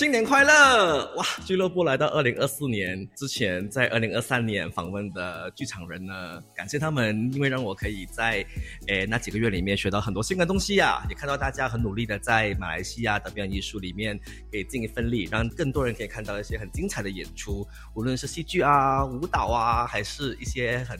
新年快乐！哇，俱乐部来到二零二四年之前，在二零二三年访问的剧场人呢，感谢他们，因为让我可以在诶那几个月里面学到很多新的东西啊，也看到大家很努力的在马来西亚的表演艺术里面给尽一份力，让更多人可以看到一些很精彩的演出，无论是戏剧啊、舞蹈啊，还是一些很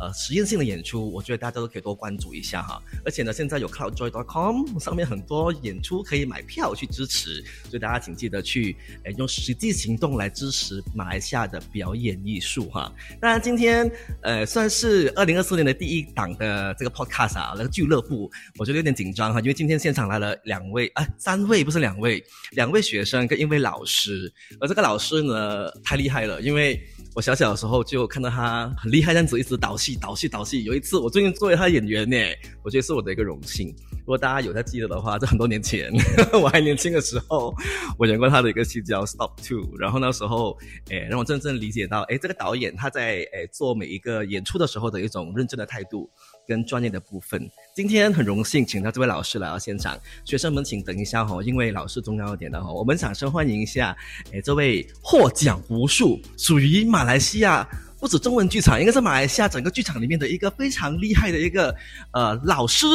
呃实验性的演出，我觉得大家都可以多关注一下哈。而且呢，现在有 cloudjoy.com 上面很多演出可以买票去支持，所以大家请记得去诶用实际行动来支持马来西亚的表演艺术哈。当然，今天呃算是二零二四年的第一档的这个 podcast 啊，那个俱乐部，我觉得有点紧张哈，因为今天现场来了两位啊，三位不是两位，两位学生跟一位老师，而这个老师呢太厉害了，因为。我小小的时候就看到他很厉害，这样子一直导戏、导戏、导戏。有一次我最近作为他演员呢，我觉得是我的一个荣幸。如果大家有在记得的话，在很多年前 我还年轻的时候，我演过他的一个戏叫《Stop Two》，然后那时候，诶，让我真正理解到，诶，这个导演他在诶做每一个演出的时候的一种认真的态度。跟专业的部分，今天很荣幸请到这位老师来到现场。学生们，请等一下哈，因为老师重要一点的哈，我们掌声欢迎一下，诶，这位获奖无数，属于马来西亚不止中文剧场，应该是马来西亚整个剧场里面的一个非常厉害的一个呃老师，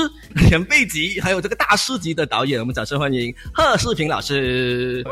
前辈级，还有这个大师级的导演。我们掌声欢迎贺世平老师。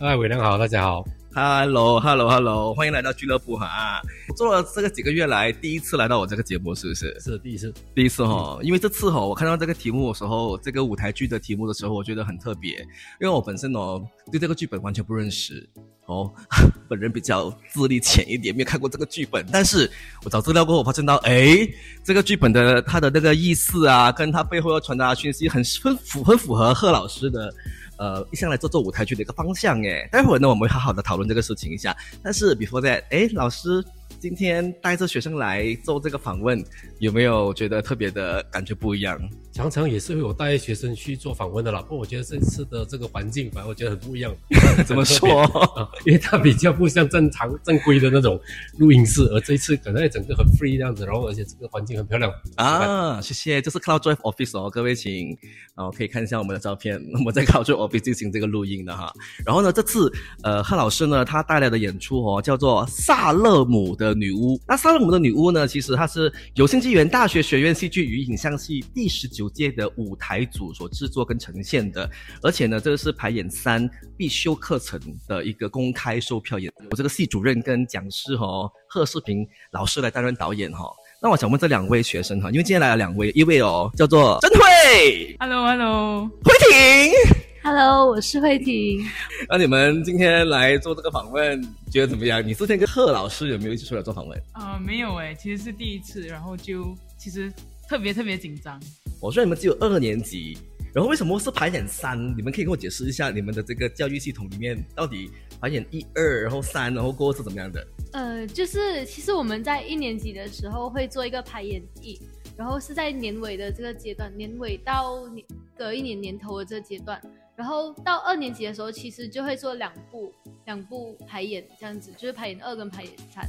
嗨，伟良好，大家好。Hello，Hello，Hello，欢迎来到俱乐部哈！做了这个几个月来，第一次来到我这个节目，是不是？是第一次，第一次哈。因为这次哈，我看到这个题目的时候，这个舞台剧的题目的时候，我觉得很特别，因为我本身哦对这个剧本完全不认识哦，本人比较资历浅一点，没有看过这个剧本。但是我找资料过后，我发现到，哎，这个剧本的它的那个意思啊，跟它背后要传达的讯息，很很符很符合贺老师的。呃，一向来做做舞台剧的一个方向诶，待会儿呢，我们会好好的讨论这个事情一下。但是，before that，哎，老师。今天带着学生来做这个访问，有没有觉得特别的感觉不一样？常常也是会有带学生去做访问的啦。不过我觉得这次的这个环境，反正我觉得很不一样。怎么说？因为它比较不像正常 正规的那种录音室，而这一次可能整个很 free 这样子，然后而且这个环境很漂亮啊。谢谢，这是 Cloud Drive Office 哦，各位请哦可以看一下我们的照片，我们在 Cloud Drive Office 进行这个录音的哈。然后呢，这次呃贺老师呢他带来的演出哦叫做萨勒姆的。女巫，那萨勒姆的女巫呢？其实它是有幸机缘大学学院戏剧与影像系第十九届的舞台组所制作跟呈现的，而且呢，这个是排演三必修课程的一个公开售票演。我这个系主任跟讲师哈贺世平老师来担任导演哈。那我想问这两位学生哈，因为今天来了两位，一位哦叫做曾慧，Hello Hello，慧婷。Hello，我是慧婷。那你们今天来做这个访问，觉得怎么样？你之前跟贺老师有没有一起出来做访问？啊，没有哎，其实是第一次，然后就其实特别特别紧张。我说你们只有二年级，然后为什么是排演三？你们可以跟我解释一下你们的这个教育系统里面到底排演一二，然后三，然后过后是怎么样的？呃，就是其实我们在一年级的时候会做一个排演一。然后是在年尾的这个阶段，年尾到年隔一年年头的这个阶段，然后到二年级的时候，其实就会做两部两部排演这样子，就是排演二跟排演三。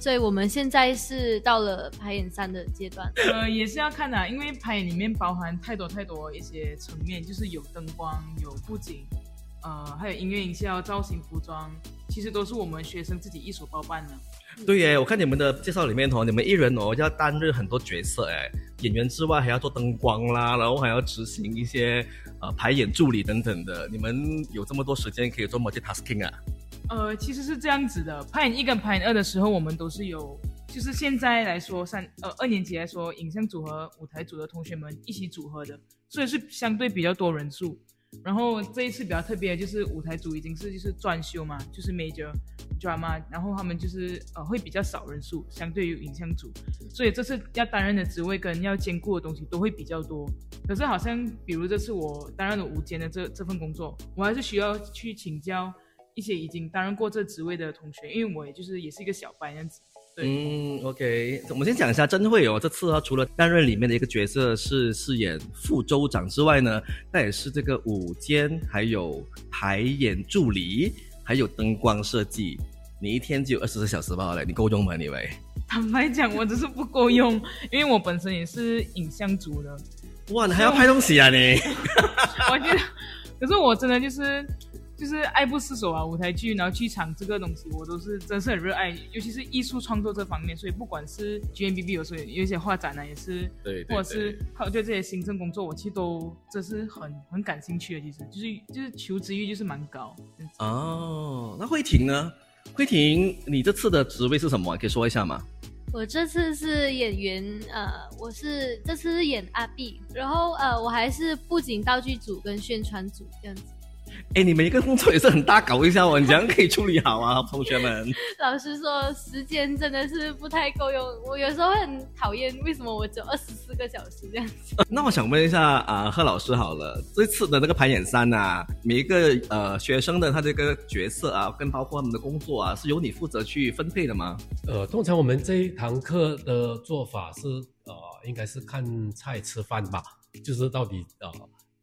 所以我们现在是到了排演三的阶段。呃，也是要看的，因为排演里面包含太多太多一些层面，就是有灯光、有布景，呃，还有音乐、音效、造型、服装，其实都是我们学生自己一手包办的。对耶，我看你们的介绍里面哦，你们一人哦要担任很多角色哎，演员之外还要做灯光啦，然后还要执行一些呃排演助理等等的。你们有这么多时间可以做某些 tasking 啊？呃，其实是这样子的，排演一跟排演二的时候，我们都是有，就是现在来说三呃二年级来说，影像组和舞台组的同学们一起组合的，所以是相对比较多人数。然后这一次比较特别的，就是舞台组已经是就是专修嘛，就是 major。drama，然后他们就是呃会比较少人数，相对于影像组，所以这次要担任的职位跟要兼顾的东西都会比较多。可是好像比如这次我担任了午间的这这份工作，我还是需要去请教一些已经担任过这职位的同学，因为我也就是也是一个小白样子。嗯，OK，我们先讲一下真慧哦，这次他除了担任里面的一个角色是饰演副州长之外呢，那也是这个舞间还有排演助理，还有灯光设计。你一天只有二十四小时罢了，你够用吗？你以为？坦白讲，我只是不够用，因为我本身也是影像组的，哇，你还要拍东西啊你？我觉得，可是我真的就是就是爱不释手啊，舞台剧，然后剧场这个东西，我都是真是很热爱，尤其是艺术创作这方面，所以不管是 GMBB 有时候有一些画展呢，也是，对对或者是还有对这些行政工作，我其实都这是很很感兴趣的，其实就是就是求知欲就是蛮高。哦，那慧婷呢？慧婷，你这次的职位是什么？可以说一下吗？我这次是演员，呃，我是这次是演阿碧，然后呃，我还是布景道具组跟宣传组这样子。哎，你们一个工作也是很大搞一下哦，你怎样可以处理好啊，同学们？老师说，时间真的是不太够用，我有时候会很讨厌为什么我只有二十四个小时这样子。那我想问一下啊，贺老师好了，这次的那个排演三啊，每一个呃学生的他这个角色啊，跟包括他们的工作啊，是由你负责去分配的吗？呃，通常我们这一堂课的做法是，呃，应该是看菜吃饭吧，就是到底呃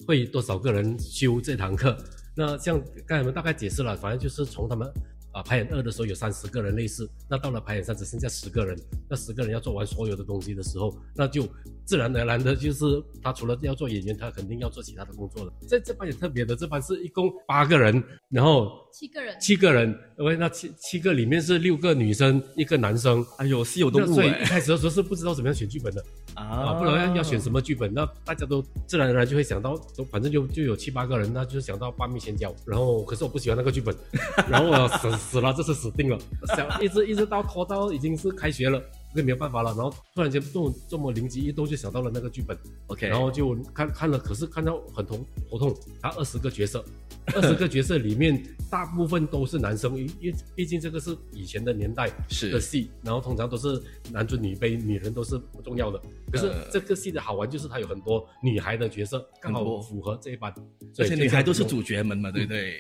会多少个人修这堂课。那像刚才我们大概解释了，反正就是从他们啊排演二的时候有三十个人类似，那到了排演三只剩下十个人，那十个人要做完所有的东西的时候，那就自然而然的就是他除了要做演员，他肯定要做其他的工作了。这这班也特别的，这班是一共八个人，然后七个人，七个人，因为那七七个里面是六个女生，一个男生。哎呦，稀有动物那所以一哎开始的时候是不知道怎么样选剧本的啊，啊不然要选什么剧本，那大家都自然而然就会想到，都反正就就有七八个人，那就想到八面仙角。然后可是我不喜欢那个剧本，然后我死死了，这次死定了，想一直一直到拖到已经是开学了。这没有办法了，然后突然间这么这么灵机一动就想到了那个剧本，OK，然后就看看了，可是看到很头头痛。他二十个角色，二十个角色里面大部分都是男生，因因毕竟这个是以前的年代的戏，然后通常都是男尊女卑，女人都是不重要的。可是呃这个戏的好玩就是它有很多女孩的角色，刚好符合这一班，而所以就且女孩都是主角们嘛，对不对？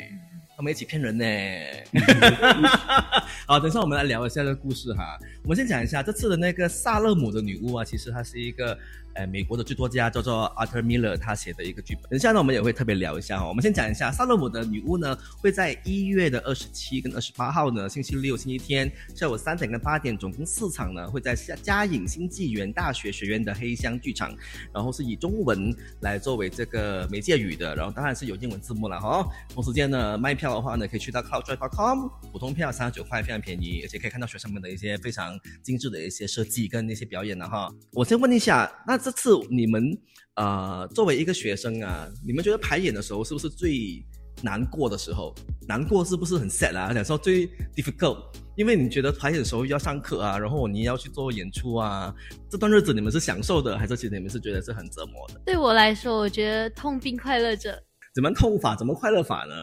他们一起骗人呢。好，等一下我们来聊一下这个故事哈。我们先讲一下这次的那个萨勒姆的女巫啊，其实它是一个呃美国的剧作家叫做 Arthur Miller 他写的一个剧本。等一下呢，我们也会特别聊一下哈。我们先讲一下萨勒姆的女巫呢，会在一月的二十七跟二十八号呢，星期六、星期天下午三点跟八点，总共四场呢，会在嘉嘉颖新纪元大学学院的黑箱剧场，然后是以中文来作为这个媒介语的，然后当然是有英文字幕了哈。同时间呢，卖票的话呢，可以去到 cloudjoy.com，普通票三十九块，非常便宜，而且可以看到学生们的一些非常精致的一些设计跟那些表演了哈。我先问一下，那这次你们呃作为一个学生啊，你们觉得排演的时候是不是最难过的时候？难过是不是很 sad 啊？想说最 difficult，因为你觉得排演的时候要上课啊，然后你要去做演出啊，这段日子你们是享受的，还是其实你们是觉得是很折磨的？对我来说，我觉得痛并快乐着。怎么痛法？怎么快乐法呢？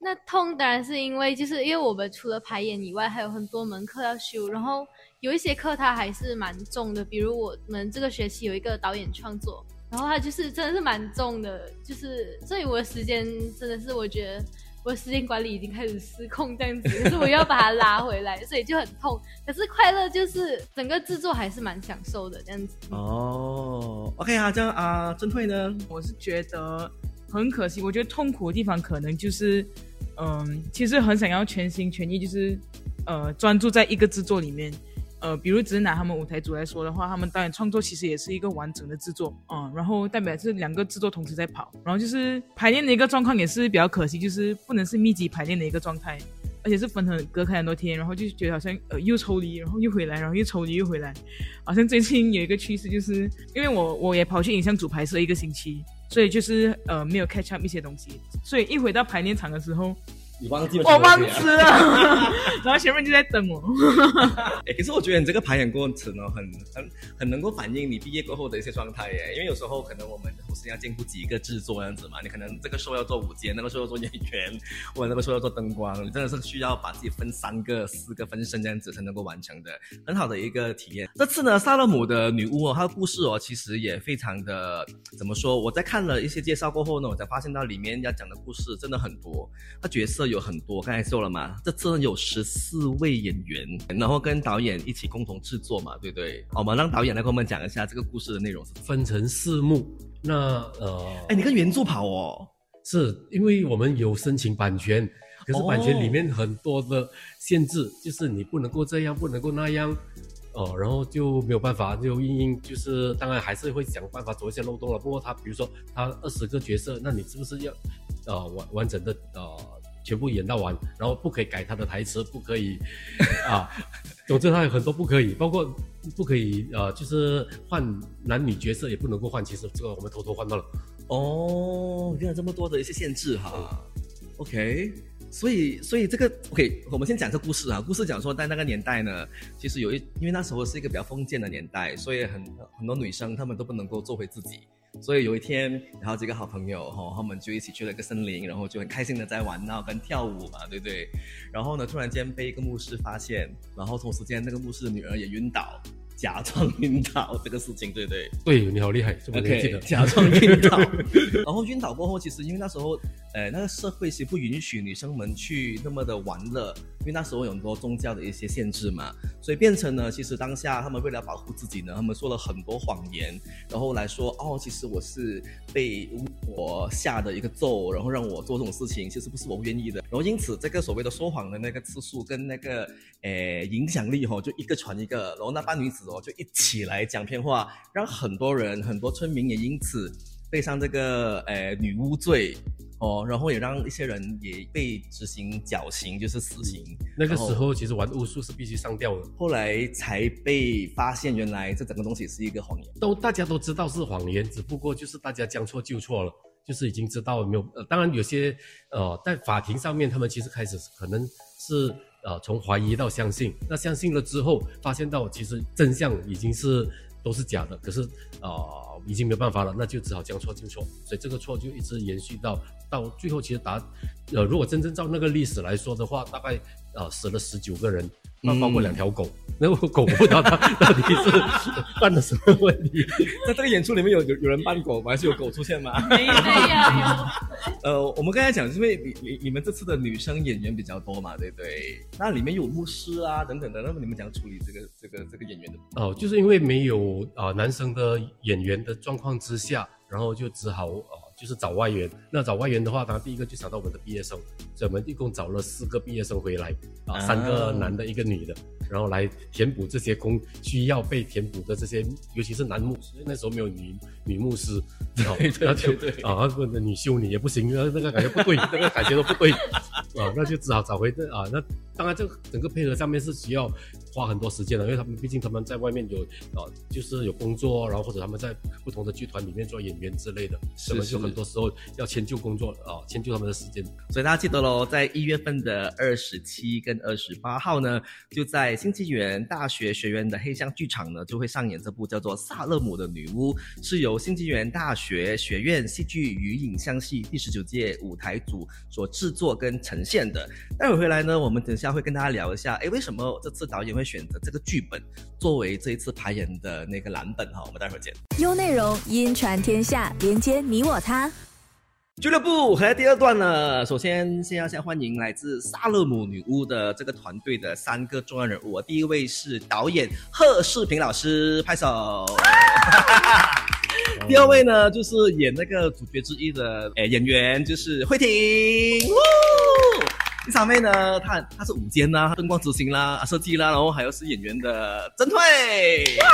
那痛当然是因为，就是因为我们除了排演以外，还有很多门课要修，然后有一些课它还是蛮重的，比如我们这个学期有一个导演创作，然后它就是真的是蛮重的，就是所以我的时间真的是我觉得我的时间管理已经开始失控这样子，可是我又要把它拉回来，所以就很痛。可是快乐就是整个制作还是蛮享受的这样子。哦，OK 啊，这样啊，郑慧呢？我是觉得很可惜，我觉得痛苦的地方可能就是，嗯，其实很想要全心全意，就是呃专注在一个制作里面。呃，比如只是拿他们舞台组来说的话，他们导演创作其实也是一个完整的制作，嗯，然后代表是两个制作同时在跑，然后就是排练的一个状况也是比较可惜，就是不能是密集排练的一个状态，而且是分很隔开很多天，然后就觉得好像呃又抽离，然后又回来，然后又抽离又回来，好像最近有一个趋势，就是因为我我也跑去影像组拍摄一个星期，所以就是呃没有 catch up 一些东西，所以一回到排练场的时候，你忘记了？我忘词了，然后前面就在等我。哎，可是我觉得你这个排演过程呢，很很很能够反映你毕业过后的一些状态耶。因为有时候可能我们同时要兼顾几个制作这样子嘛，你可能这个时候要做舞间，那个时候要做演员，或者那个时候要做灯光，你真的是需要把自己分三个、四个分身这样子才能够完成的，很好的一个体验。这次呢，萨勒姆的女巫哦，她的故事哦，其实也非常的怎么说？我在看了一些介绍过后呢，我才发现到里面要讲的故事真的很多，她角色有很多，刚才说了嘛，这次呢有十四位演员，然后跟导演一起共同制作嘛，对不对？好我们让导演来跟我们讲一下这个故事的内容是。分成四幕。那呃，哎，你跟原著跑哦。是因为我们有申请版权，可是版权里面很多的限制，就是你不能够这样，不能够那样，哦，然后就没有办法，就硬硬就是当然还是会想办法走一些漏洞了。不过他比如说他二十个角色，那你是不是要呃完完整的呃全部演到完，然后不可以改他的台词，不可以 啊，总之他有很多不可以，包括不可以呃就是换男女角色也不能够换，其实这个我们偷偷换到了。哦，原来这么多的一些限制哈。OK，所以所以这个 OK，我们先讲这故事啊。故事讲说，在那个年代呢，其实有一，因为那时候是一个比较封建的年代，所以很很多女生她们都不能够做回自己。所以有一天，然后几个好朋友哈，他们就一起去了一个森林，然后就很开心的在玩闹跟跳舞嘛，对不对？然后呢，突然间被一个牧师发现，然后同时间那个牧师的女儿也晕倒。假装晕倒这个事情，对不对？对你好厉害，这么记得。假装晕倒，然后晕倒过后，其实因为那时候，呃，那个社会是不允许女生们去那么的玩乐，因为那时候有很多宗教的一些限制嘛，所以变成呢，其实当下他们为了保护自己呢，他们说了很多谎言，然后来说，哦，其实我是被我下的一个咒，然后让我做这种事情，其实不是我愿意的。然后因此，这个所谓的说谎的那个次数跟那个，呃，影响力哈，就一个传一个，然后那班女子。哦，就一起来讲骗话，让很多人、很多村民也因此背上这个呃女巫罪哦，然后也让一些人也被执行绞刑，就是死刑。那个时候其实玩巫术是必须上吊的，后来才被发现原来这整个东西是一个谎言。都大家都知道是谎言，只不过就是大家将错就错了，就是已经知道没有。呃，当然有些呃在法庭上面，他们其实开始可能是。呃，从怀疑到相信，那相信了之后，发现到其实真相已经是都是假的，可是啊，已经没有办法了，那就只好将错就错，所以这个错就一直延续到到最后，其实答，呃，如果真正照那个历史来说的话，大概呃死了十九个人。那包括两条狗，那狗不知道它 到底是 犯了什么问题。在这个演出里面有有有人扮狗吗？还是有狗出现吗？没有，没有。呃，我们刚才讲，因为你你你们这次的女生演员比较多嘛，对不对？那里面有牧师啊等等的，那么你们怎样处理这个这个这个演员的？哦，就是因为没有啊男生的演员的状况之下，然后就只好啊。就是找外援，那找外援的话，当然第一个就想到我们的毕业生，所以我们一共找了四个毕业生回来，啊，三个男的，一个女的，然后来填补这些空需要被填补的这些，尤其是男牧师，那时候没有女女牧师，对对对，啊，那女修女也不行，那那个感觉不对，那个感觉都不对，啊，那就只好找回这啊，那当然这整个配合上面是需要。花很多时间的，因为他们毕竟他们在外面有啊，就是有工作，然后或者他们在不同的剧团里面做演员之类的，他们就很多时候要迁就工作啊，迁就他们的时间。所以大家记得喽，在一月份的二十七跟二十八号呢，就在新纪元大学学院的黑箱剧场呢，就会上演这部叫做《萨勒姆的女巫》，是由新纪元大学学院戏剧与影像系第十九届舞台组所制作跟呈现的。待会回来呢，我们等下会跟大家聊一下，哎，为什么这次导演会。选择这个剧本作为这一次排演的那个蓝本哈，我们待会儿见。优内容音传天下，连接你我他。俱乐部和第二段呢，首先先要先欢迎来自萨勒姆女巫的这个团队的三个重要人物。第一位是导演贺世平老师，拍手。第二位呢，就是演那个主角之一的诶演员，就是慧婷。第三位呢，他他是舞监啦，灯光执行啦，设计啦，然后还有是演员的曾退。哇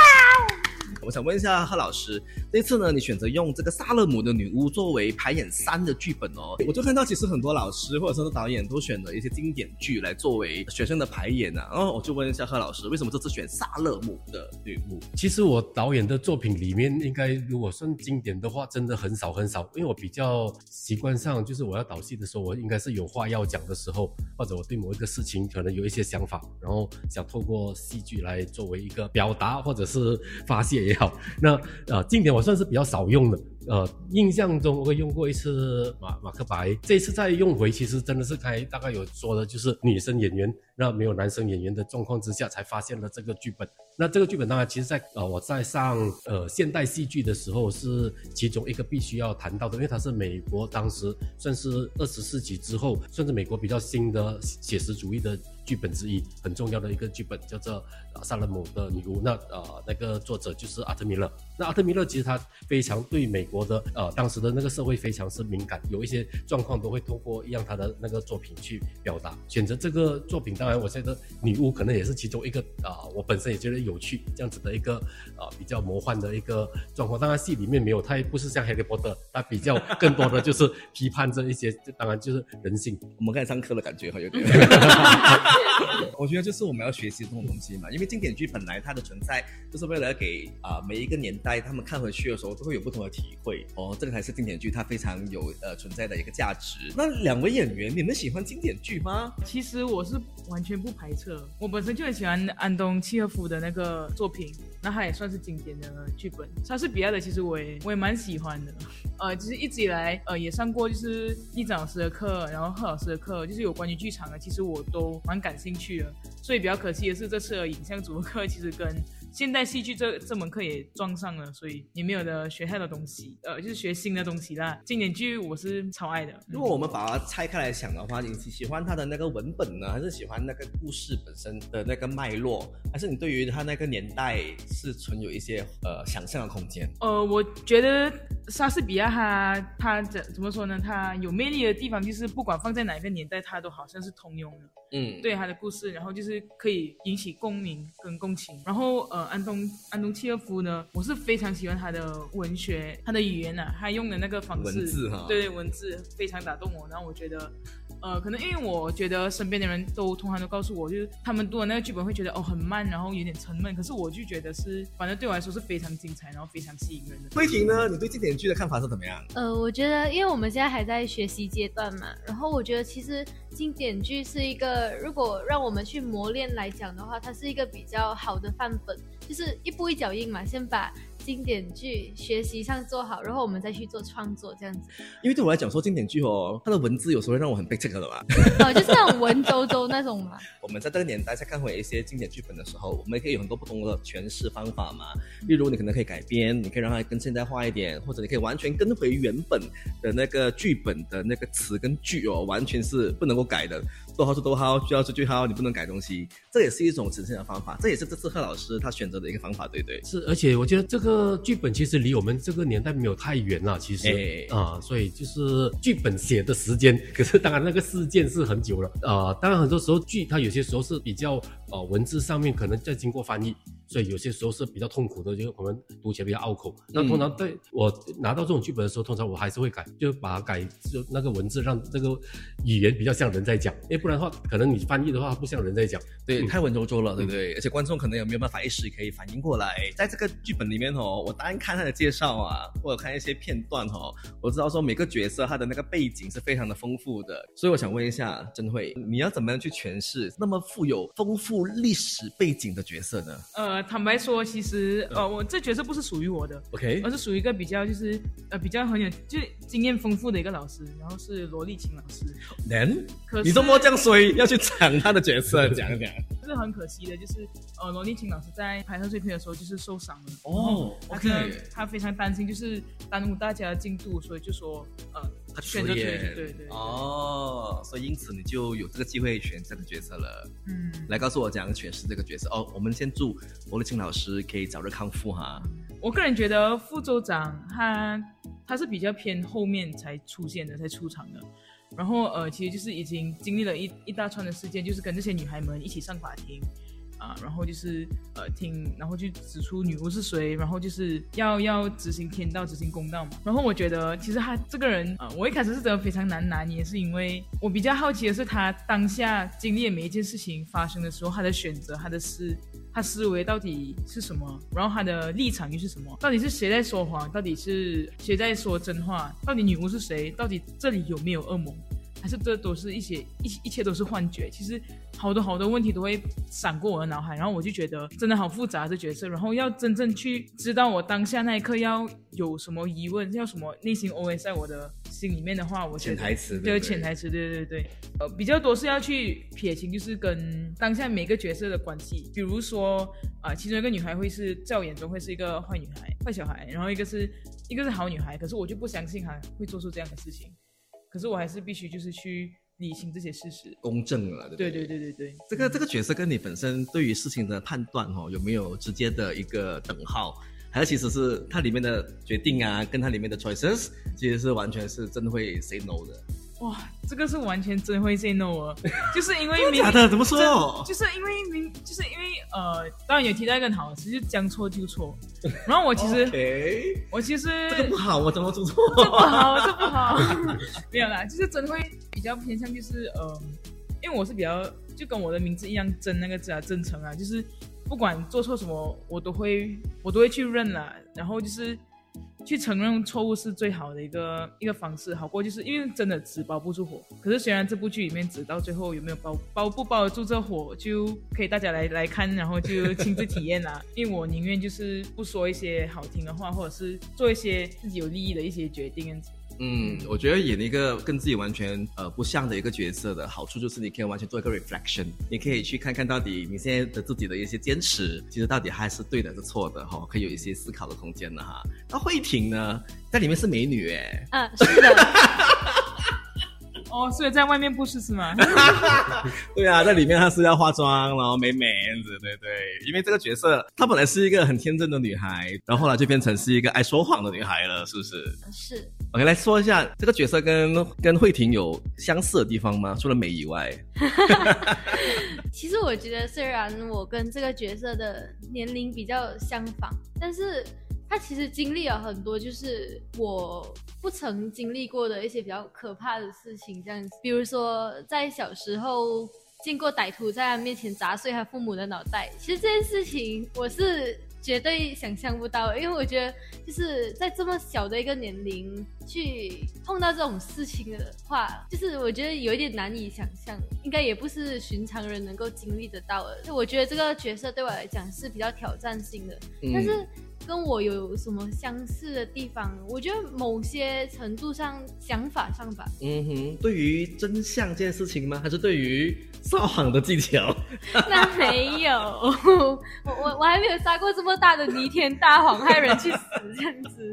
我想问一下贺老师，这次呢，你选择用这个萨勒姆的女巫作为排演三的剧本哦，我就看到其实很多老师或者说是导演都选了一些经典剧来作为学生的排演啊，然后我就问一下贺老师，为什么这次选萨勒姆的女巫？其实我导演的作品里面，应该如果算经典的话，真的很少很少，因为我比较习惯上就是我要导戏的时候，我应该是有话要讲的时候，或者我对某一个事情可能有一些想法，然后想透过戏剧来作为一个表达或者是发泄也。好，那呃，经典我算是比较少用的。呃，印象中我会用过一次马马克白，这次再用回，其实真的是开大概有说的就是女生演员，那没有男生演员的状况之下，才发现了这个剧本。那这个剧本当然，其实在呃我在上呃现代戏剧的时候，是其中一个必须要谈到的，因为它是美国当时算是二十世纪之后，算是美国比较新的写实主义的剧本之一，很重要的一个剧本，叫做《萨勒姆的女巫》。那呃那个作者就是阿特米勒。那阿特米勒其实他非常对美。国的呃当时的那个社会非常是敏感，有一些状况都会通过让他的那个作品去表达。选择这个作品，当然我觉得女巫可能也是其中一个啊、我本身也觉得有趣这样子的一个啊、比较魔幻的一个状况。当然戏里面没有，它不是像《哈利波特》，它比较更多的就是批判这一些，当然就是人性。我们开始上课的感觉哈，有点。我觉得就是我们要学习这种东西嘛，因为经典剧本来它的存在就是为了给啊、每一个年代他们看回去的时候都会有不同的体会哦，这个才是经典剧它非常有呃存在的一个价值。那两位演员，你们喜欢经典剧吗？其实我是完全不排斥，我本身就很喜欢安东契诃夫的那个作品，那他也算是经典的剧本。莎士比亚的其实我也我也蛮喜欢的，呃，其实一直以来呃也上过就是立长老师的课，然后贺老师的课，就是有关于剧场的，其实我都蛮感兴趣的。所以比较可惜的是，这次的影像组合课其实跟现代戏剧这这门课也撞上了，所以也没有的学太多东西，呃，就是学新的东西啦。经典剧我是超爱的，如果我们把它拆开来想的话，你喜欢它的那个文本呢，还是喜欢那个故事本身的那个脉络，还是你对于它那个年代是存有一些呃想象的空间？呃，我觉得莎士比亚他他怎怎么说呢？他有魅力的地方就是不管放在哪一个年代，他都好像是通用的。嗯，对他的故事，然后就是可以引起共鸣跟共情。然后呃，安东安东契诃夫呢，我是非常喜欢他的文学，他的语言啊，他用的那个方式，文字哈对对，文字非常打动我。然后我觉得。呃，可能因为我觉得身边的人都通常都告诉我，就是他们读的那个剧本会觉得哦很慢，然后有点沉闷。可是我就觉得是，反正对我来说是非常精彩，然后非常吸引人的。慧婷呢？你对经典剧的看法是怎么样？呃，我觉得，因为我们现在还在学习阶段嘛，然后我觉得其实经典剧是一个，如果让我们去磨练来讲的话，它是一个比较好的范本，就是一步一脚印嘛，先把经典剧学习上做好，然后我们再去做创作这样子。因为对我来讲，说经典剧哦，它的文字有时候会让我很被这个的嘛。哦，就是那种文绉绉那种嘛。我们在这个年代在看回一些经典剧本的时候，我们可以有很多不同的诠释方法嘛。例如，你可能可以改编，你可以让它更现代化一点，或者你可以完全跟回原本的那个剧本的那个词跟句哦，完全是不能够改的。逗号是逗号，句号是句号，你不能改东西，这也是一种呈现的方法，这也是这次贺老师他选择的一个方法，对不对？是，而且我觉得这个剧本其实离我们这个年代没有太远了，其实哎啊、所以就是剧本写的时间，可是当然那个事件是很久了。啊、当然很多时候剧它有些时候是比较呃文字上面可能在经过翻译，所以有些时候是比较痛苦的，就是我们读起来比较拗口。那通常对我拿到这种剧本的时候，通常我还是会改，就把它改就那个文字让这个语言比较像人在讲，因为不然的话，可能你翻译的话不像人在讲。对，嗯太文绉绉了，对不对？而且观众可能也没有办法一时可以反应过来。在这个剧本里面哦，我单看他的介绍啊，或者看一些片段哦，我知道说每个角色他的那个背景是非常的丰富的。所以我想问一下珍慧，你要怎么样去诠释那么富有丰富历史背景的角色呢呃，坦白说，其实呃，我这角色不是属于我的，？OK，而是属于一个比较就是呃比较很有就是经验丰富的一个老师，然后是罗丽琴老师。可是你这么这样衰，要去抢他的角色，讲一讲。就是很可惜的，就是呃罗丽琴老师在拍摄碎片的时候就是受伤了。哦 OK 他非常担心，就是耽误大家的进度，所以就说呃他选择退演对对对哦，所以因此你就有这个机会选这个角色了。嗯。来告诉我怎样诠释这个角色哦。我们先祝罗立清老师可以早日康复哈。我个人觉得副州长他他是比较偏后面才出现的，才出场的。然后呃，其实就是已经经历了一一大串的事件，就是跟这些女孩们一起上法庭啊，然后就是呃听，然后去指出女巫是谁，然后就是要要执行天道，执行公道嘛。然后我觉得其实他这个人啊、呃我一开始是觉得非常难拿捏，是因为我比较好奇的是他当下经历的每一件事情发生的时候，他的选择，他的思他思维到底是什么，然后他的立场又是什么？到底是谁在说谎？到底是谁在说真话？到底女巫是谁？到底这里有没有恶魔？还是这都是一些一一切都是幻觉？其实好多好多问题都会闪过我的脑海，然后我就觉得真的好复杂这角色，然后要真正去知道我当下那一刻要有什么疑问，要什么内心 OS 在我的心里面的话，我潜台词对潜台词，对对对，呃，比较多是要去撇清，就是跟当下每个角色的关系，比如说啊、其中一个女孩会是在我眼中会是一个坏女孩、坏小孩，然后一个是一个是好女孩，可是我就不相信她会做出这样的事情，可是我还是必须就是去理清这些事实。公正了，对对对对对这个这个角色跟你本身对于事情的判断哦，有没有直接的一个等号？还是其实是它里面的决定啊，跟它里面的 choices，其实是完全是真的会 say no 的。哇，这个是完全真会 say no 啊，就是因为明假的？怎么说？就是因为明，就是因为呃，当然有提到一个好的词，就将错就错。然后我其实我其实这个不好，我怎么做错？这不好，这不好，没有啦，就是真会比较偏向就是呃，因为我是比较就跟我的名字一样真那个字啊，真诚啊，就是不管做错什么，我都会我都会去认啦，然后就是去承认错误是最好的一个一个方式，好过就是因为真的纸包不住火。可是虽然这部剧里面纸到最后有没有包包不包得住这火，就可以大家来来看，然后就亲自体验啦。因为我宁愿就是不说一些好听的话，或者是做一些自己有利益的一些决定，嗯，我觉得演一个跟自己完全呃不像的一个角色的好处就是你可以完全做一个 reflection，你可以去看看到底你现在的自己的一些坚持，其实到底还是对的，是错的哈、可以有一些思考的空间的哈。那慧婷呢，在里面是美女诶，嗯，是的，哦，所以在外面不是是吗？对啊，在里面她是要化妆，然后美美样子，对对。因为这个角色她本来是一个很天真的女孩，然后后来就变成是一个爱说谎的女孩了，是不是是。？OK，来说一下这个角色跟跟慧婷有相似的地方吗？除了美以外，其实我觉得，虽然我跟这个角色的年龄比较相仿，但是他其实经历了很多，就是我不曾经历过的一些比较可怕的事情，这样子。比如说，在小时候见过歹徒在他面前砸碎他父母的脑袋，其实这件事情我是绝对想象不到，因为我觉得就是在这么小的一个年龄去碰到这种事情的话，就是我觉得有一点难以想象，应该也不是寻常人能够经历得到的。就我觉得这个角色对我来讲是比较挑战性的，但是跟我有什么相似的地方？我觉得某些程度上想法上吧，嗯哼，对于真相这件事情吗？还是对于撒谎的技巧？那没有，我我我还没有撒过这么大的弥天大谎，害人去死这样子。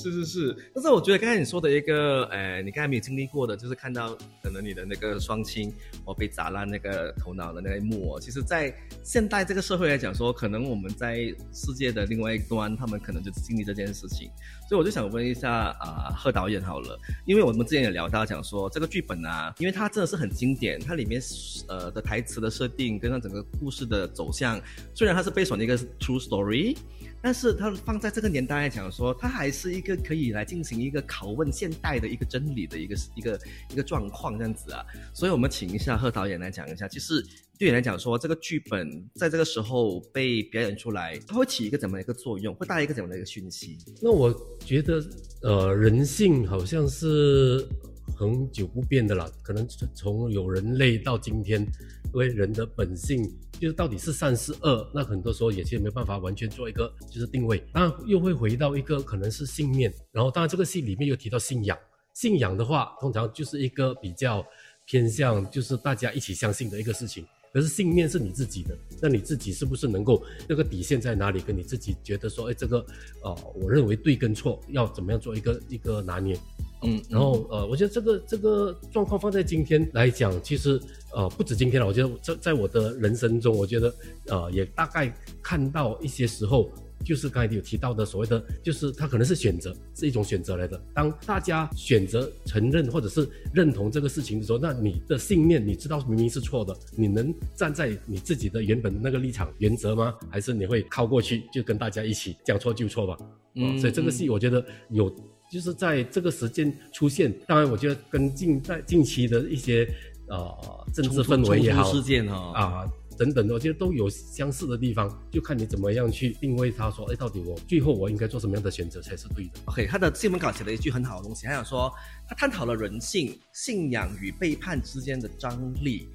是是是，但是我觉得刚才你说的一个，呃，你刚才没有经历过的，就是看到可能你的那个双亲哦被砸烂那个头脑的那一幕，其实，在现代这个社会来讲说，可能我们在世界的另外一端，他们可能就经历这件事情，所以我就想问一下啊、贺导演好了，因为我们之前也聊到讲说这个剧本啊，因为它真的是很经典，它里面呃的台词的设定跟它整个故事的走向，虽然它是 based on 一个 true story。但是它放在这个年代来讲说，它还是一个可以来进行一个拷问现代的一个真理的一个一个一个状况这样子啊。所以我们请一下贺导演来讲一下，其实对你来讲说，这个剧本在这个时候被表演出来，它会起一个怎么一个作用，会带来一个怎么的一个讯息？那我觉得，呃，人性好像是很久不变的啦，可能从有人类到今天，因为人的本性就是到底是善是恶，那很多时候也是没办法完全做一个就是定位。当然又会回到一个可能是信念，然后当然这个戏里面又提到信仰，信仰的话通常就是一个比较偏向就是大家一起相信的一个事情。可是信念是你自己的，那你自己是不是能够那个底线在哪里？跟你自己觉得说，哎，这个呃，我认为对跟错要怎么样做一个一个拿捏？嗯，然后呃，我觉得这个这个状况放在今天来讲，其实呃不止今天了，我觉得在在我的人生中，我觉得呃也大概看到一些时候，就是刚才有提到的所谓的，就是它可能是选择，是一种选择来的。当大家选择承认或者是认同这个事情的时候，那你的信念你知道明明是错的，你能站在你自己的原本的那个立场原则吗？还是你会靠过去就跟大家一起讲错就错吧？嗯嗯，所以这个戏我觉得有。就是在这个时间出现，当然，我觉得跟近在近期的一些呃政治氛围也好事件哈、啊等等的，我觉得都有相似的地方，就看你怎么样去定位它，说，哎，到底我最后我应该做什么样的选择才是对的？OK，他的新闻稿写了一句很好的东西，他想说，他探讨了人性、信仰与背叛之间的张力。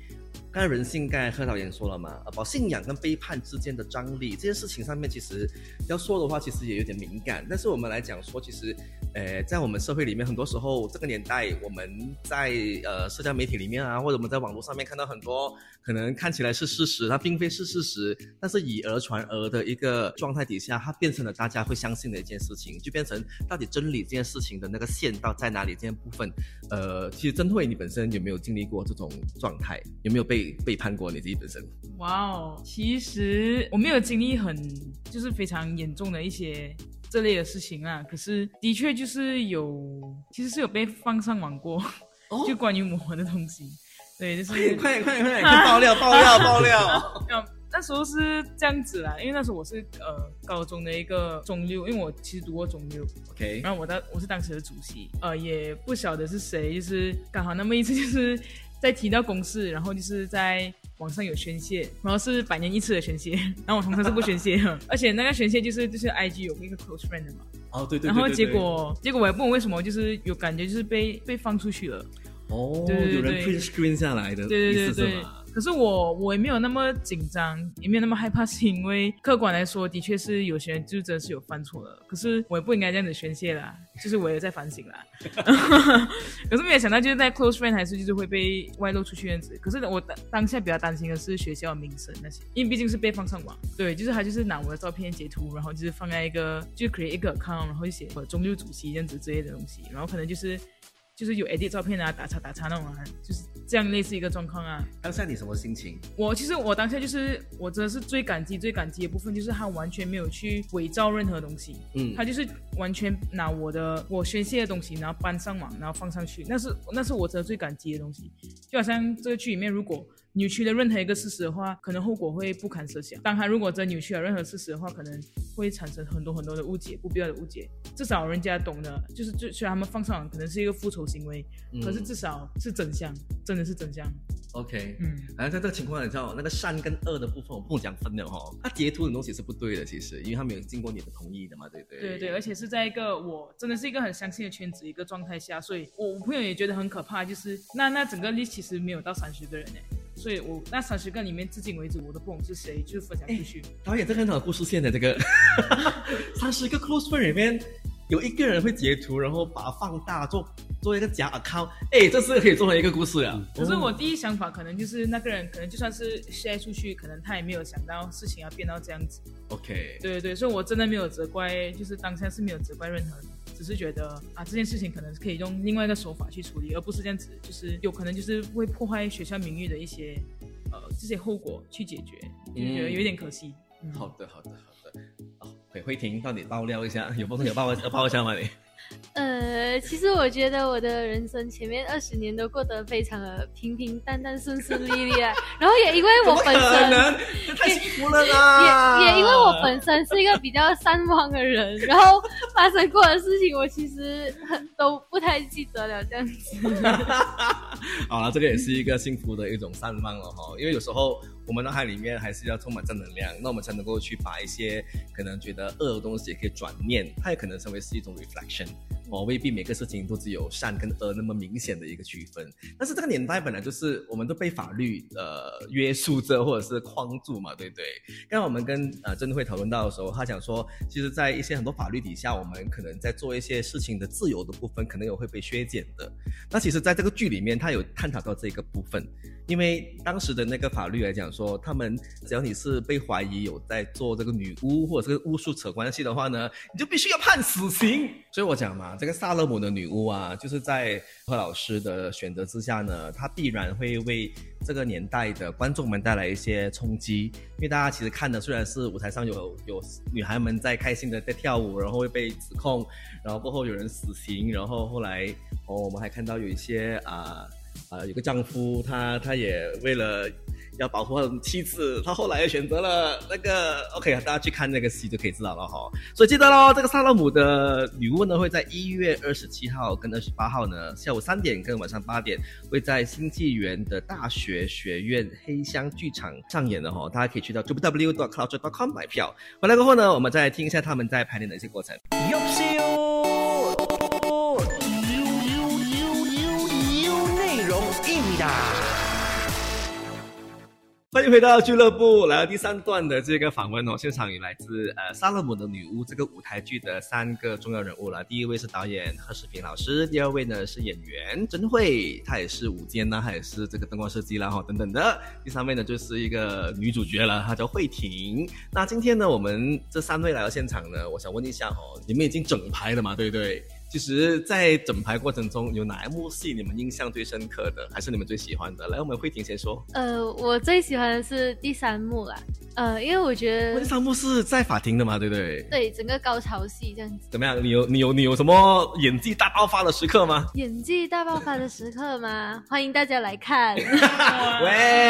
刚才人性，刚才贺导演说了嘛，呃，把信仰跟背叛之间的张力这件事情上面，其实要说的话，其实也有点敏感。但是我们来讲说，其实呃，在我们社会里面，很多时候这个年代，我们在呃社交媒体里面啊，或者我们在网络上面看到很多可能看起来是事实，它并非是事实，但是以讹传讹的一个状态底下，它变成了大家会相信的一件事情，就变成到底真理这件事情的那个线到在哪里这件部分。呃，其实曾慧你本身有没有经历过这种状态？有没有被背叛过你自己本身？哇哦，其实我没有经历很就是非常严重的一些这类的事情啊，可是的确就是有，其实是有被放上网过，哦就关于我的东西。对，就是快点快点 快点，爆料爆料爆料！那时候是这样子啦，因为那时候我是呃高中的一个中六，因为我其实读过中六，OK，然后我当我是当时的主席，呃，也不晓得是谁，就是刚好那么一次，就是在提到公事，然后就是在网上有宣泄，然后是百年一次的宣泄，然后我通常是不宣泄的，而且那个宣泄就是就是 IG 有一个 close friend 的嘛，哦对对对然后结果结果我也不懂为什么，就是有感觉就是被被放出去了，哦，对对有人对 print screen 下来的对对对对吗？。可是我我也没有那么紧张，也没有那么害怕，是因为客观来说，的确是有些人就真的是有犯错的。可是我也不应该这样子宣泄啦，就是我也在反省啦。可是没有想到，就是在 close friend 还是就是会被外露出去这样子。可是我当当下比较担心的是学校名声那些，因为毕竟是被放上网。对，就是他就是拿我的照片截图，然后就是放在一个就 create 一个 account，然后就写我中六主席这样子之类的东西，然后可能就是就是有 edit 照片啊，打叉打叉那种啊，就是这样类似一个状况啊。当下你什么心情？我其实我当下就是我真的是最感激最感激的部分，就是他完全没有去伪造任何东西，嗯他就是完全拿我的我宣泄的东西，然后搬上网，然后放上去，那是那是我真的最感激的东西。就好像这个剧里面，如果扭曲了任何一个事实的话，可能后果会不堪设想。当他如果真扭曲了任何事实的话，可能会产生很多很多的误解，不必要的误解。至少人家懂得，就是就虽然他们放上网可能是一个复仇行为，可是至少是真相，真的是真相。OK，嗯。然后在这个情况，你知道那个善跟恶的部分，我不讲分了哈。他截图的东西是不对的，其实，因为他没有经过你的同意的嘛，对不对？对对，而且是在一个我真的是一个很相信的圈子一个状态下，所以我我朋友也觉得很可怕，就是那那整个 list 其实没有到三十个人呢，所以我那三十个里面至今为止我都不懂是谁，就是分享出去。导演这个很好的故事线的这个，三十个 close friend 里面有一个人会截图，然后把它放大做做一个假 account，哎，这是可以做成一个故事啊。可是我第一想法可能就是那个人可能就算是 share 出去，可能他也没有想到事情要变到这样子。OK，对对对，所以我真的没有责怪，就是当下是没有责怪任何人，只是觉得啊这件事情可能可以用另外一个手法去处理，而不是这样子，就是有可能就是会破坏学校名誉的一些呃这些后果去解决，就觉得有点可惜。嗯好的好的好的。哦，可以慧婷，到底爆料一下，有不有爆有爆一下吗你？呃，其实我觉得我的人生前面二十年都过得非常的平平淡淡、顺顺利利啊。然后也因为我本身太幸福了啦！也也因为我本身是一个比较善忘的人，然后发生过的事情我其实很都不太记得了，这样子。好了，这个也是一个幸福的一种散漫了哈。因为有时候我们脑海里面还是要充满正能量，那我们才能够去把一些可能觉得恶的东西也可以转念，它也可能成为是一种 reflection。哦，未必每个事情都只有善跟恶那么明显的一个区分。但是这个年代本来就是我们都被法律呃约束着或者是框住嘛，对不对？刚刚我们跟呃真的会讨论到的时候，他讲说，其实，在一些很多法律底下，我们可能在做一些事情的自由的部分，可能有会被削减的。那其实，在这个剧里面，他有探讨到这个部分，因为当时的那个法律来讲说，他们只要你是被怀疑有在做这个女巫或者是巫术扯关系的话呢，你就必须要判死刑。所以我讲嘛，这个萨勒姆的女巫啊，就是在贺老师的选择之下呢，她必然会为这个年代的观众们带来一些冲击，因为大家其实看的虽然是舞台上有有女孩们在开心的在跳舞，然后会被指控，然后过后有人死刑，然后后来哦，我们还看到有一些啊。啊、有个丈夫，他他也为了要保护好妻子他后来又选择了那个 ok 大家去看那个戏就可以知道了哈。所以记得咯这个萨勒姆的女巫呢会在一月二十七号跟二十八号呢下午三点跟晚上八点会在新纪元的大学学院黑箱剧场上演的哈大家可以去到 jw dog cloud dot com 买票。回来过后呢我们再听一下他们在排练的一些过程。优秀哦哟哟哟哟呦内容硬哒欢迎回到俱乐部，来到第三段的这个访问哦。现场有来自呃《萨勒姆的女巫》这个舞台剧的三个重要人物了。第一位是导演贺世平老师，第二位呢是演员甄慧，她也是舞监呐，她也是这个灯光设计啦哈等等的。第三位呢就是一个女主角了，她叫慧婷。那今天呢，我们这三位来到现场呢，我想问一下哦，你们已经整排了嘛，对不对？其实，在整排过程中，有哪一幕戏你们印象最深刻的，还是你们最喜欢的？来，我们慧婷先说。呃，我最喜欢的是第三幕啦，呃，因为我觉得第三幕是在法庭的嘛，对不对？对整个高潮戏这样子。怎么样？你有你有你有什么演技大爆发的时刻吗？演技大爆发的时刻吗？欢迎大家来看。喂，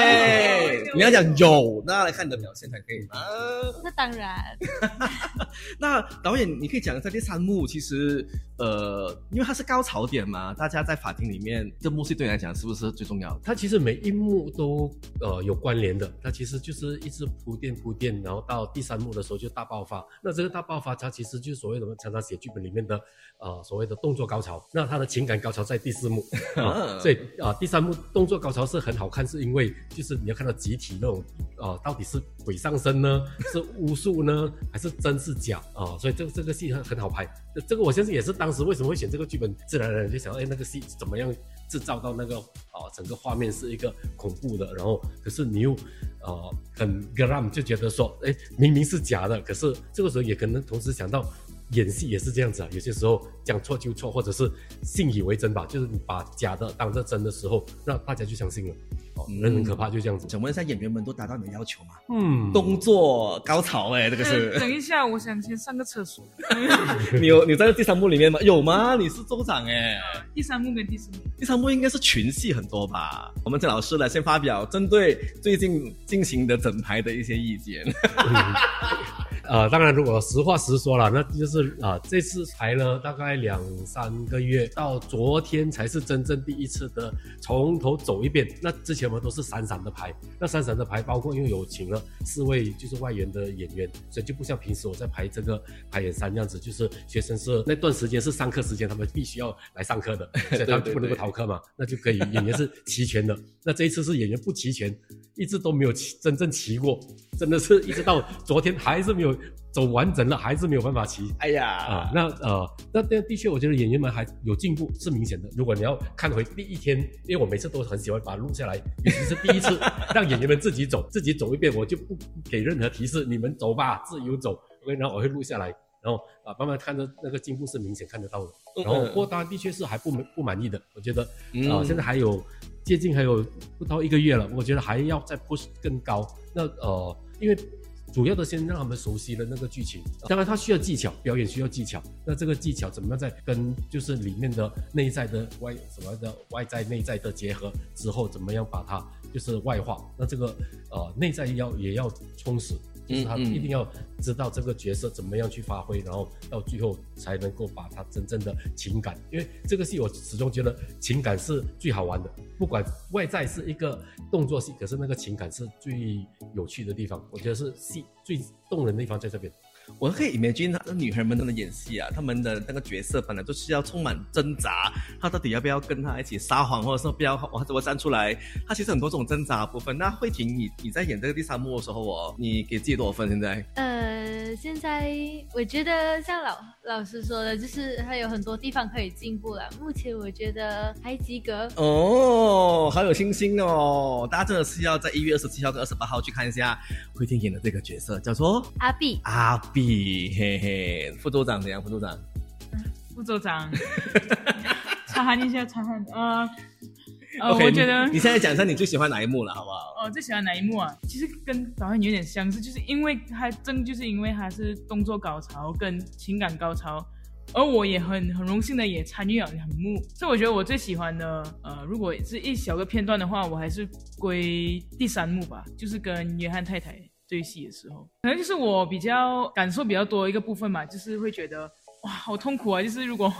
你要讲有，那来看你的表现才可以吗？那当然。那导演，你可以讲一下第三幕，其实呃，因为它是高潮点嘛，大家在法庭里面，这幕戏对你来讲是不是最重要的？它其实每一幕都呃有关联的，它其实就是一直铺垫铺垫，然后到第三幕的时候就大爆发。那这个大爆发，它其实就是所谓的我们常常写剧本里面的呃所谓的动作高潮。那它的情感高潮在第四幕，啊、所以啊第三幕动作高潮是很好看，是因为就是你要看到集体那种呃到底是鬼上身呢，是巫术呢，还是真是假啊？所以这个这个戏很很好拍。这个我相信也是当时为什么会选这个剧本，自然而然就想，哎，那个戏怎么样制造到那个啊整个画面是一个恐怖的，然后可是你又呃很 gram 就觉得说，哎，明明是假的，可是这个时候也可能同时想到。演戏也是这样子啊，有些时候讲错就错，或者是信以为真吧，就是你把假的当着真的时候，那大家就相信了。哦，人很可怕，就这样子。想问一下，演员们都达到你的要求吗？嗯，动作高潮哎，这个是。等一下，我想先上个厕所。你有你在第三幕里面吗？有吗？你是州长哎。第三幕跟第四幕。第三幕应该是群戏很多吧？我们郑老师来先发表针对最近进行的整排的一些意见。呃，当然，如果实话实说了，那就是啊，这次排了大概两三个月，到昨天才是真正第一次的从头走一遍。那之前我们都是散散的排，那散散的排，包括因为有请了四位就是外援的演员，所以就不像平时我在排这个排演三这样子，就是学生是那段时间是上课时间，他们必须要来上课的，所以他们不能够逃课嘛，那就可以演员是齐全的。那这一次是演员不齐全，一直都没有齐真正齐过，真的是一直到昨天还是没有。走完整了还是没有办法骑，哎呀啊，那呃，那那的确，我觉得演员们还有进步是明显的。如果你要看回第一天，因为我每次都很喜欢把它录下来，尤其是第一次 让演员们自己走，自己走一遍，我就不给任何提示，你们走吧，自由走。OK，然后我会录下来，然后啊，慢慢看着那个进步是明显看得到的。然后不过当然的确是还不不满意的，我觉得啊，现在还有接近还有不到一个月了，我觉得还要再 push 更高。那呃，因为。主要的先让他们熟悉了那个剧情，当然他需要技巧，表演需要技巧。那这个技巧怎么样在跟就是里面的内在的外什么的外在内在的结合之后，怎么样把它就是外化？那这个呃内在要也要充实。就是他一定要知道这个角色怎么样去发挥，然后到最后才能够把他真正的情感。因为这个戏我始终觉得情感是最好玩的，不管外在是一个动作戏，可是那个情感是最有趣的地方。我觉得是戏最动人的地方在这边。我可以 imagine 那女孩们那么演戏啊，她们的那个角色本来就是要充满挣扎，她到底要不要跟他一起撒谎，或者说不要我怎么站出来，她其实很多种挣扎部分。那慧婷，你你在演这个第三幕的时候，哦，你给自己多少分？现在？呃，现在我觉得像老老师说的，就是还有很多地方可以进步了。目前我觉得还及格。哦，好有信心哦！大家真的是要在一月二十七号跟二十八号去看一下慧婷演的这个角色，叫做阿碧。阿。比嘿嘿，副州长怎样？副州长，副州长，擦汗一下，擦汗啊。呃，我觉得你现在讲一下你最喜欢哪一幕了，好不好？哦，最喜欢哪一幕啊？其实跟导演有点相似，就是因为他正就是因为他是动作高潮跟情感高潮，而我也很很荣幸的也参与了两幕，所以我觉得我最喜欢的，呃，如果是一小个片段的话，我还是归第三幕吧，就是跟约翰太太。对戏的时候，可能就是我比较感受比较多一个部分嘛，就是会觉得哇，好痛苦啊！就是如果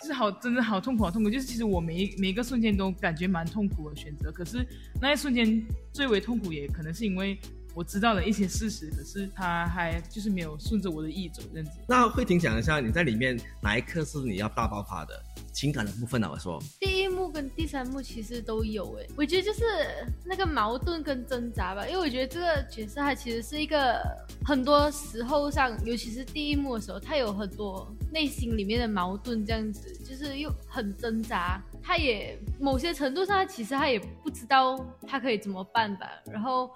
就是好，真的好痛苦，好痛苦。就是其实我每每一个瞬间都感觉蛮痛苦的选择，可是那一瞬间最为痛苦，也可能是因为我知道了一些事实，可是他还就是没有顺着我的意走这样子。那慧婷讲一下，你在里面哪一刻是你要大爆发的情感的部分呢、我说，第一幕跟第三幕其实都有诶，我觉得就是那个矛盾跟挣扎吧，因为我觉得这个角色他其实是一个很多时候上，尤其是第一幕的时候，他有很多内心里面的矛盾，这样子就是又很挣扎，他也某些程度上其实他也不知道他可以怎么办吧，然后。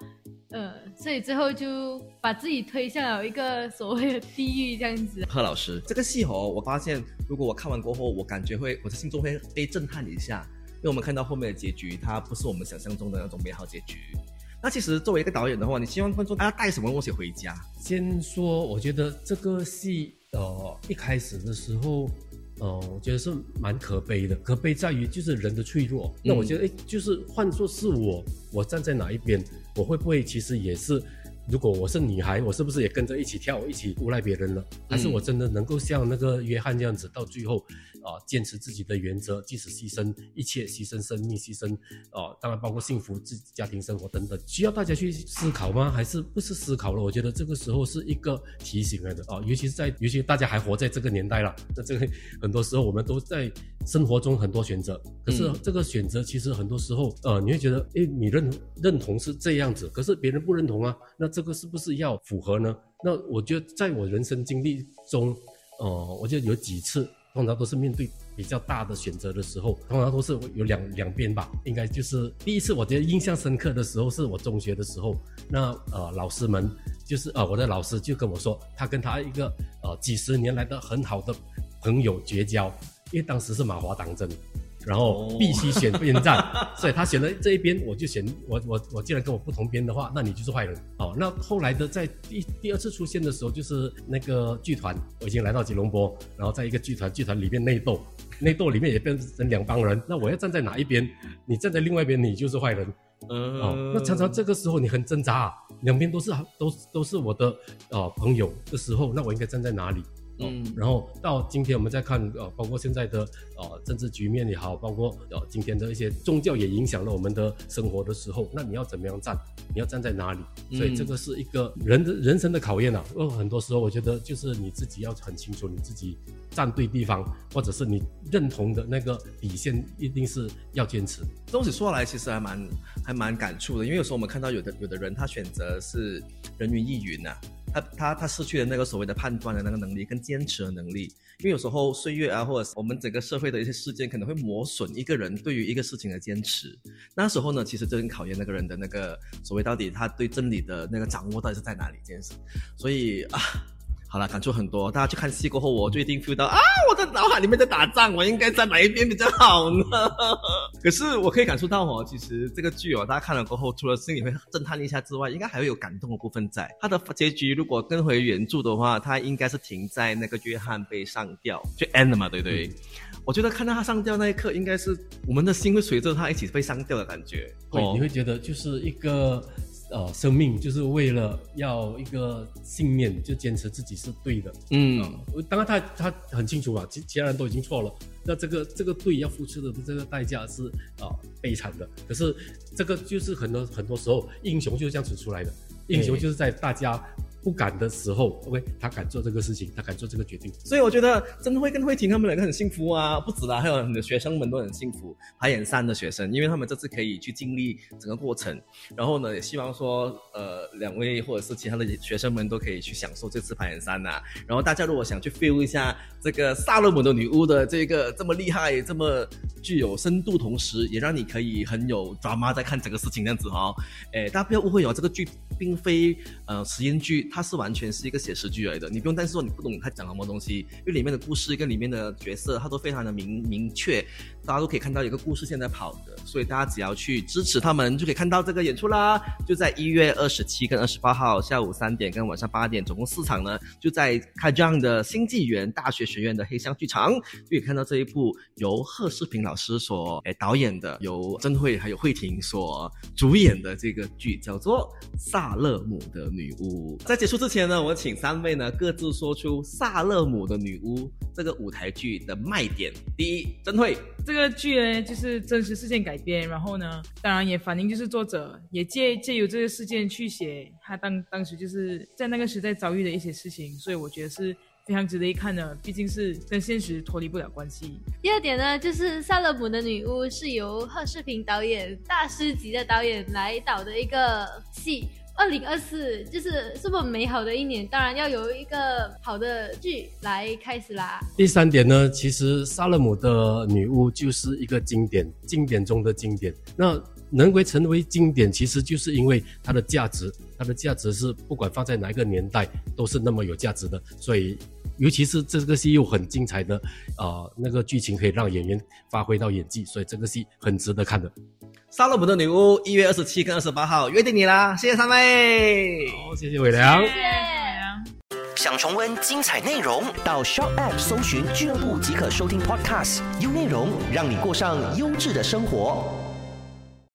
呃，所以最后就把自己推向了一个所谓的地狱这样子。贺老师，这个戏哦，我发现如果我看完过后，我感觉会我的心中会被震撼一下，因为我们看到后面的结局，它不是我们想象中的那种美好结局。那其实作为一个导演的话，你希望观众他要带什么东西回家？先说，我觉得这个戏呃一开始的时候，呃，我觉得是蛮可悲的。可悲在于就是人的脆弱。那我觉得，哎，就是换作是我，我站在哪一边，我会不会其实也是？如果我是女孩，我是不是也跟着一起跳，一起诬赖别人了？还是我真的能够像那个约翰这样子，到最后啊，坚持自己的原则，即使牺牲一切，牺牲生命，牺牲啊，当然包括幸福、自己家庭生活等等，需要大家去思考吗？还是不是思考了？我觉得这个时候是一个提醒来的啊，尤其是在，尤其大家还活在这个年代了，那这个很多时候我们都在生活中很多选择，可是这个选择其实很多时候，呃，你会觉得，诶，你认认同是这样子，可是别人不认同啊，那这个是不是要符合呢？那我觉得在我人生经历中，呃，我就有几次，通常都是面对比较大的选择的时候，通常都是有两两边吧。应该就是第一次，我觉得印象深刻的时候是我中学的时候，那呃老师们就是呃我的老师就跟我说，他跟他一个呃几十年来的很好的朋友绝交，因为当时是马华党争。然后必须选边站，所以他选了这一边，我就选我我我既然跟我不同边的话，那你就是坏人哦。那后来的在第第二次出现的时候，就是那个剧团，我已经来到吉隆坡，然后在一个剧团，剧团里面内斗，内斗里面也变成两帮人，那我要站在哪一边？你站在另外一边，你就是坏人。嗯哦，那常常这个时候你很挣扎、啊，两边都是都都是我的呃朋友的时候，那我应该站在哪里？嗯然后到今天我们再看呃，包括现在的呃政治局面也好，包括呃今天的一些宗教也影响了我们的生活的时候，那你要怎么样站？你要站在哪里？所以这个是一个人的人生的考验啊。呃，很多时候我觉得就是你自己要很清楚你自己站对地方，或者是你认同的那个底线，一定是要坚持。东西说来其实还蛮还蛮感触的，因为有时候我们看到有的有的人他选择是人云亦云呐、他他他失去了那个所谓的判断的那个能力跟坚持的能力，因为有时候岁月啊，或者我们整个社会的一些事件可能会磨损一个人对于一个事情的坚持。那时候呢，其实就很考验那个人的那个所谓到底他对真理的那个掌握到底是在哪里这件事。所以啊。好了，感触很多。大家去看戏过后，我就一定 feel 到啊，我的脑海里面在打仗，我应该站哪一边比较好呢？可是我可以感受到哦，其实这个剧哦，大家看了过后，除了心里会震撼一下之外，应该还会有感动的部分在。它的结局如果跟回原著的话，它应该是停在那个约翰被上吊就 end 了嘛，对不对？我觉得看到他上吊那一刻，应该是我们的心会随着他一起被上吊的感觉。会，你会觉得就是一个呃生命，就是为了要一个信念，就坚持自己是对的。嗯，当然他他很清楚啊，其其他人都已经错了，那这个这个对要付出的这个代价是啊、悲惨的。可是这个就是很多很多时候英雄就是这样子出来的，英雄就是在大家不敢的时候，OK，他敢做这个事情，他敢做这个决定。所以我觉得真慧跟慧婷他们两个很幸福啊，不止啦，还有你的学生们都很幸福，排演三的学生，因为他们这次可以去经历整个过程，然后呢，也希望说，呃，两位或者是其他的学生们都可以去享受这次排演三呐、然后大家如果想去 feel 一下这个萨勒姆的女巫的这个这么厉害、这么具有深度，同时也让你可以很有 drama 在看整个事情这样子哦，诶，大家不要误会哦，这个剧并非呃实验剧，它是完全是一个写实剧来的，你不用担心说你不懂它讲什么东西，因为里面的故事跟里面的角色，它都非常的明明确，大家都可以看到一个故事线在跑的，所以大家只要去支持他们，就可以看到这个演出啦。就在一月二十七跟二十八号下午三点跟晚上八点，总共四场呢，就在开张的新纪元大学学院的黑箱剧场，就可以看到这一部由贺世平老师所诶导演的，由曾慧还有慧婷所主演的这个剧，叫做《萨萨勒姆的女巫》。在结束之前呢，我请三位呢各自说出萨勒姆的女巫这个舞台剧的卖点。第一，真会。这个剧呢，就是真实事件改编，然后呢，当然也反映就是作者也借借由这个事件去写他当当时就是在那个时代遭遇的一些事情，所以我觉得是非常值得一看的，毕竟是跟现实脱离不了关系。第二点呢，就是《萨勒姆的女巫》是由贺世平导演大师级的导演来导的一个戏。二零二四就是这么美好的一年，当然要有一个好的剧来开始啦。第三点呢，其实萨勒姆的女巫就是一个经典，经典中的经典。那能为成为经典，其实就是因为它的价值，它的价值是不管放在哪一个年代都是那么有价值的。所以，尤其是这个戏又很精彩的，呃，那个剧情可以让演员发挥到演技，所以这个戏很值得看的。萨洛姆的女巫一月二十七跟二十八号约定你啦，谢谢三位。好，谢谢伟良。谢谢。想重温精彩内容，到 Shop App 搜寻俱乐部即可收听 Podcast，优内容让你过上优质的生活。